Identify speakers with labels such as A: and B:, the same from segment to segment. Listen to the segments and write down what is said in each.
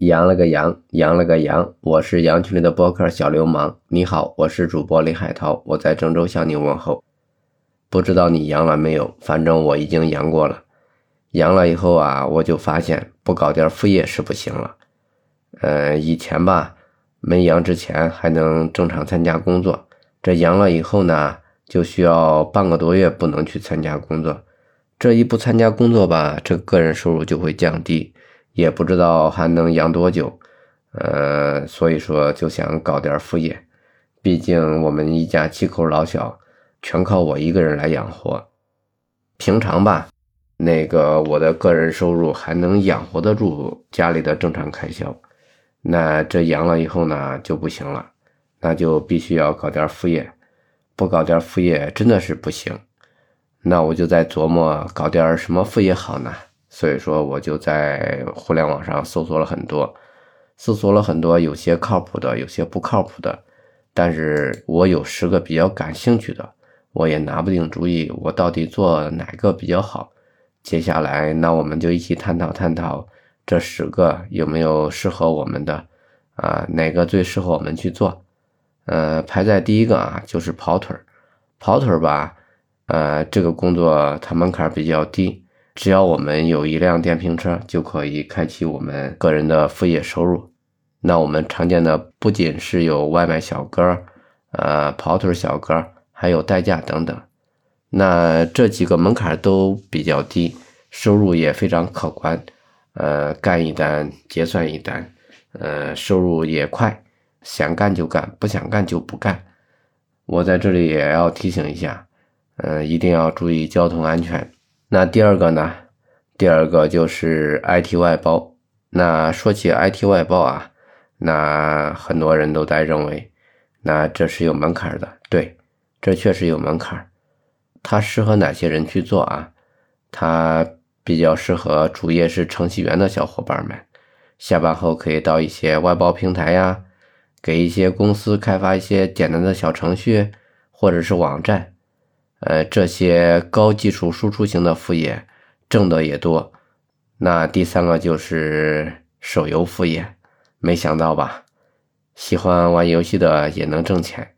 A: 羊了个羊，羊了个羊，我是羊群里的播客小流氓。你好，我是主播李海涛，我在郑州向你问候。不知道你阳了没有？反正我已经阳过了。阳了以后啊，我就发现不搞点副业是不行了。呃，以前吧，没阳之前还能正常参加工作，这阳了以后呢，就需要半个多月不能去参加工作。这一不参加工作吧，这个人收入就会降低，也不知道还能养多久，呃，所以说就想搞点副业，毕竟我们一家七口老小，全靠我一个人来养活。平常吧，那个我的个人收入还能养活得住家里的正常开销，那这阳了以后呢就不行了，那就必须要搞点副业，不搞点副业真的是不行。那我就在琢磨搞点什么副业好呢？所以说我就在互联网上搜索了很多，搜索了很多，有些靠谱的，有些不靠谱的。但是我有十个比较感兴趣的，我也拿不定主意，我到底做哪个比较好？接下来，那我们就一起探讨探讨这十个有没有适合我们的啊？哪个最适合我们去做？呃，排在第一个啊，就是跑腿儿，跑腿儿吧。呃，这个工作它门槛比较低，只要我们有一辆电瓶车，就可以开启我们个人的副业收入。那我们常见的不仅是有外卖小哥，呃，跑腿小哥，还有代驾等等。那这几个门槛都比较低，收入也非常可观。呃，干一单结算一单，呃，收入也快，想干就干，不想干就不干。我在这里也要提醒一下。嗯，一定要注意交通安全。那第二个呢？第二个就是 IT 外包。那说起 IT 外包啊，那很多人都在认为，那这是有门槛的。对，这确实有门槛。它适合哪些人去做啊？它比较适合主业是程序员的小伙伴们，下班后可以到一些外包平台呀，给一些公司开发一些简单的小程序或者是网站。呃，这些高技术输出型的副业挣的也多。那第三个就是手游副业，没想到吧？喜欢玩游戏的也能挣钱，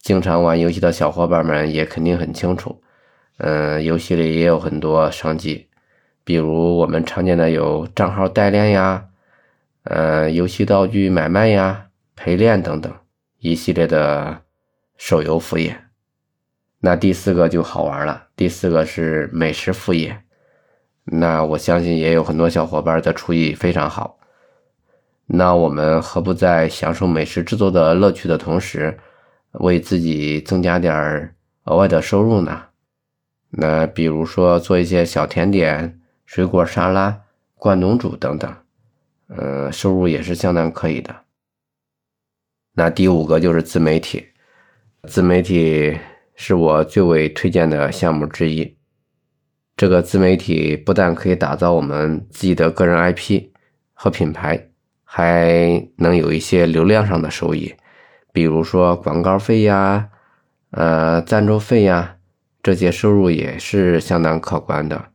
A: 经常玩游戏的小伙伴们也肯定很清楚。嗯，游戏里也有很多商机，比如我们常见的有账号代练呀，呃，游戏道具买卖呀，陪练等等一系列的手游副业。那第四个就好玩了，第四个是美食副业。那我相信也有很多小伙伴的厨艺非常好。那我们何不在享受美食制作的乐趣的同时，为自己增加点额外的收入呢？那比如说做一些小甜点、水果沙拉、关东煮等等，呃，收入也是相当可以的。那第五个就是自媒体，自媒体。是我最为推荐的项目之一。这个自媒体不但可以打造我们自己的个人 IP 和品牌，还能有一些流量上的收益，比如说广告费呀、呃赞助费呀，这些收入也是相当可观的。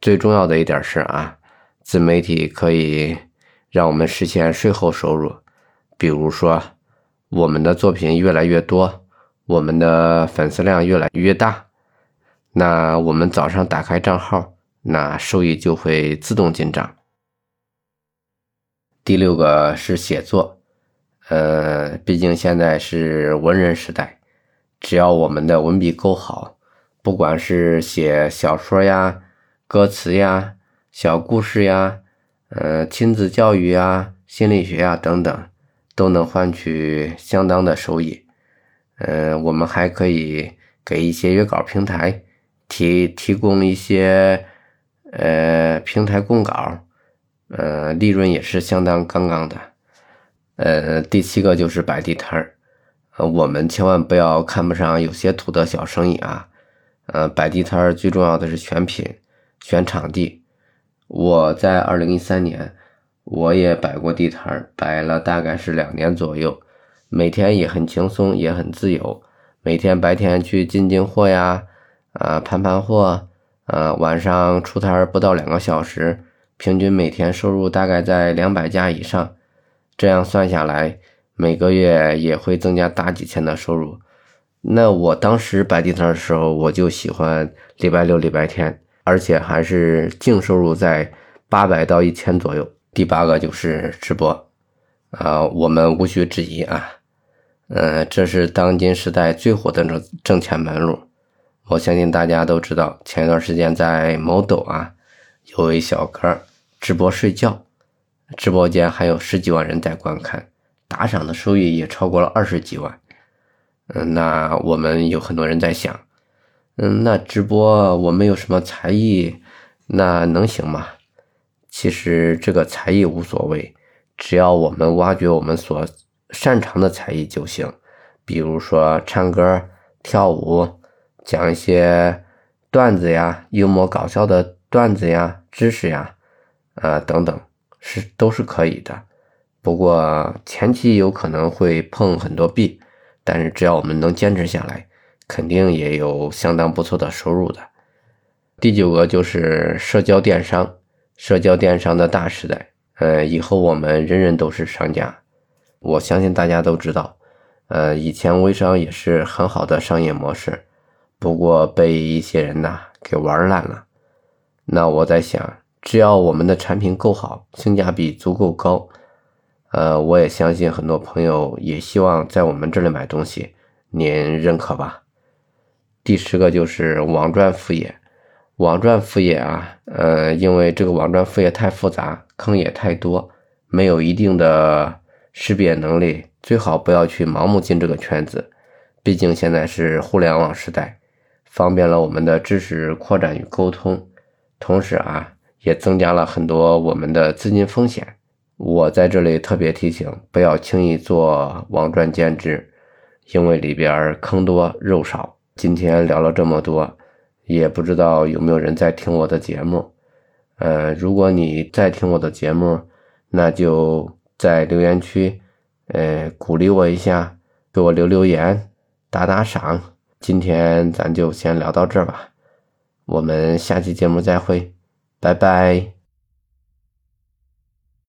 A: 最重要的一点是啊，自媒体可以让我们实现税后收入，比如说我们的作品越来越多。我们的粉丝量越来越大，那我们早上打开账号，那收益就会自动进账。第六个是写作，呃，毕竟现在是文人时代，只要我们的文笔够好，不管是写小说呀、歌词呀、小故事呀、呃亲子教育呀、心理学呀等等，都能换取相当的收益。嗯，我们还可以给一些约稿平台提提供一些呃平台供稿，呃，利润也是相当杠杠的。呃，第七个就是摆地摊儿，呃，我们千万不要看不上有些土的小生意啊。呃，摆地摊儿最重要的是选品、选场地。我在二零一三年我也摆过地摊儿，摆了大概是两年左右。每天也很轻松，也很自由。每天白天去进进货呀，啊，盘盘货，啊，晚上出摊不到两个小时，平均每天收入大概在两百加以上，这样算下来，每个月也会增加大几千的收入。那我当时摆地摊的时候，我就喜欢礼拜六、礼拜天，而且还是净收入在八百到一千左右。第八个就是直播，啊，我们无需质疑啊，嗯，这是当今时代最火的挣挣钱门路。我相信大家都知道，前一段时间在某抖啊，有位小哥直播睡觉，直播间还有十几万人在观看，打赏的收益也超过了二十几万。嗯，那我们有很多人在想，嗯，那直播我没有什么才艺，那能行吗？其实这个才艺无所谓，只要我们挖掘我们所擅长的才艺就行，比如说唱歌、跳舞。讲一些段子呀，幽默搞笑的段子呀，知识呀，啊等等，是都是可以的。不过前期有可能会碰很多壁，但是只要我们能坚持下来，肯定也有相当不错的收入的。第九个就是社交电商，社交电商的大时代，呃，以后我们人人都是商家。我相信大家都知道，呃，以前微商也是很好的商业模式。不过被一些人呐给玩烂了。那我在想，只要我们的产品够好，性价比足够高，呃，我也相信很多朋友也希望在我们这里买东西，您认可吧？第十个就是网赚副业。网赚副业啊，呃，因为这个网赚副业太复杂，坑也太多，没有一定的识别能力，最好不要去盲目进这个圈子。毕竟现在是互联网时代。方便了我们的知识扩展与沟通，同时啊，也增加了很多我们的资金风险。我在这里特别提醒，不要轻易做网赚兼职，因为里边坑多肉少。今天聊了这么多，也不知道有没有人在听我的节目。呃，如果你在听我的节目，那就在留言区，呃，鼓励我一下，给我留留言，打打赏。今天咱就先聊到这儿吧，我们下期节目再会，拜拜。